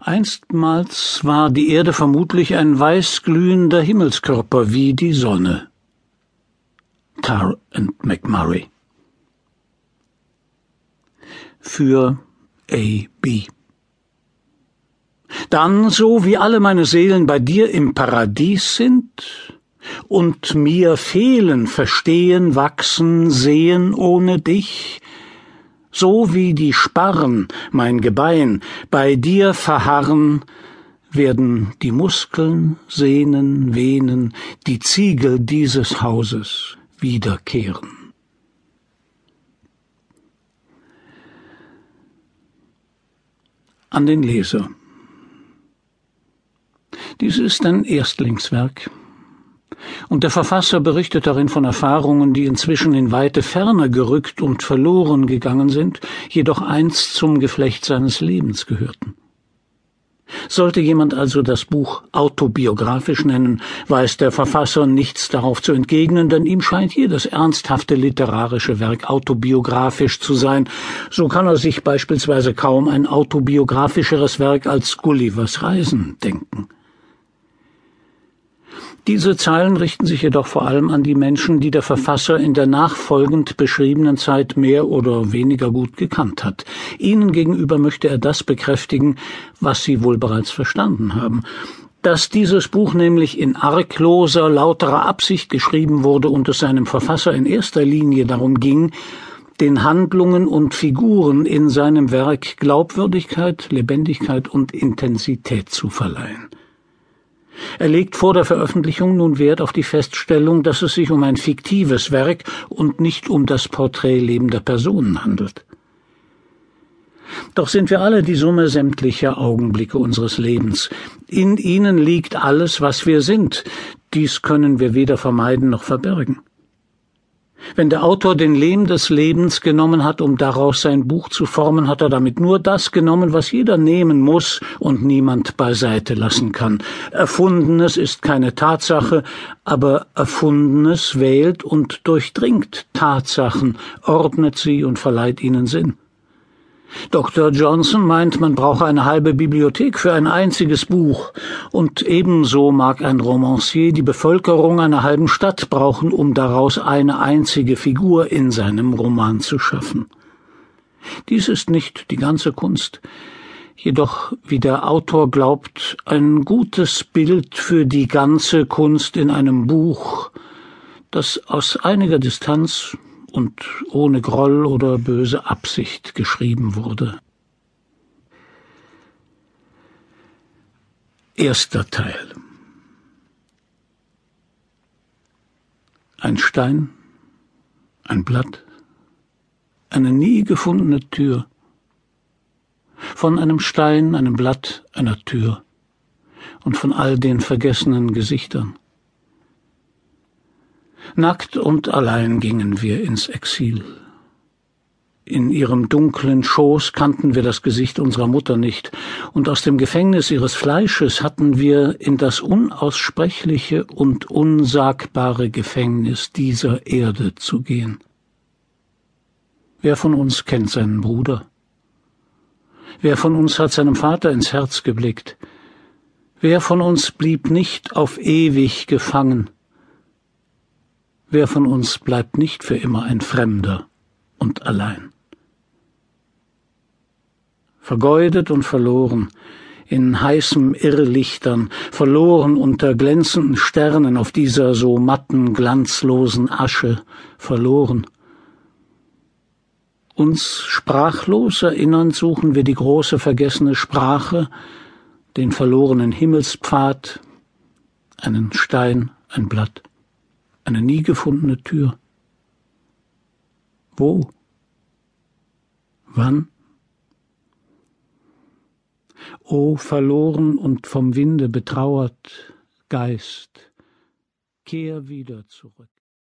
Einstmals war die Erde vermutlich ein weißglühender Himmelskörper wie die Sonne. Tar and McMurray. Für A. B. Dann, so wie alle meine Seelen bei dir im Paradies sind und mir fehlen, verstehen, wachsen, sehen ohne dich, so wie die Sparren, mein Gebein, bei dir verharren, werden die Muskeln, Sehnen, Venen, die Ziegel dieses Hauses wiederkehren. An den Leser. Dies ist ein Erstlingswerk, und der Verfasser berichtet darin von Erfahrungen, die inzwischen in weite Ferne gerückt und verloren gegangen sind, jedoch einst zum Geflecht seines Lebens gehörten. Sollte jemand also das Buch autobiografisch nennen, weiß der Verfasser nichts darauf zu entgegnen, denn ihm scheint das ernsthafte literarische Werk autobiografisch zu sein. So kann er sich beispielsweise kaum ein autobiografischeres Werk als Gullivers Reisen denken. Diese Zeilen richten sich jedoch vor allem an die Menschen, die der Verfasser in der nachfolgend beschriebenen Zeit mehr oder weniger gut gekannt hat. Ihnen gegenüber möchte er das bekräftigen, was sie wohl bereits verstanden haben dass dieses Buch nämlich in argloser, lauterer Absicht geschrieben wurde und es seinem Verfasser in erster Linie darum ging, den Handlungen und Figuren in seinem Werk Glaubwürdigkeit, Lebendigkeit und Intensität zu verleihen. Er legt vor der Veröffentlichung nun Wert auf die Feststellung, dass es sich um ein fiktives Werk und nicht um das Porträt lebender Personen handelt. Doch sind wir alle die Summe sämtlicher Augenblicke unseres Lebens. In ihnen liegt alles, was wir sind. Dies können wir weder vermeiden noch verbergen. Wenn der Autor den Lehm des Lebens genommen hat, um daraus sein Buch zu formen, hat er damit nur das genommen, was jeder nehmen muss und niemand beiseite lassen kann. Erfundenes ist keine Tatsache, aber Erfundenes wählt und durchdringt Tatsachen, ordnet sie und verleiht ihnen Sinn. Dr. Johnson meint, man brauche eine halbe Bibliothek für ein einziges Buch, und ebenso mag ein Romancier die Bevölkerung einer halben Stadt brauchen, um daraus eine einzige Figur in seinem Roman zu schaffen. Dies ist nicht die ganze Kunst, jedoch, wie der Autor glaubt, ein gutes Bild für die ganze Kunst in einem Buch, das aus einiger Distanz und ohne Groll oder böse Absicht geschrieben wurde. Erster Teil Ein Stein, ein Blatt, eine nie gefundene Tür. Von einem Stein, einem Blatt, einer Tür und von all den vergessenen Gesichtern. Nackt und allein gingen wir ins Exil. In ihrem dunklen Schoß kannten wir das Gesicht unserer Mutter nicht, und aus dem Gefängnis ihres Fleisches hatten wir in das unaussprechliche und unsagbare Gefängnis dieser Erde zu gehen. Wer von uns kennt seinen Bruder? Wer von uns hat seinem Vater ins Herz geblickt? Wer von uns blieb nicht auf ewig gefangen? Wer von uns bleibt nicht für immer ein Fremder und allein? Vergeudet und verloren, in heißem Irrlichtern, verloren unter glänzenden Sternen auf dieser so matten, glanzlosen Asche, verloren. Uns sprachlos erinnern suchen wir die große vergessene Sprache, den verlorenen Himmelspfad, einen Stein, ein Blatt eine nie gefundene Tür. Wo? Wann? O verloren und vom Winde betrauert Geist, kehr wieder zurück.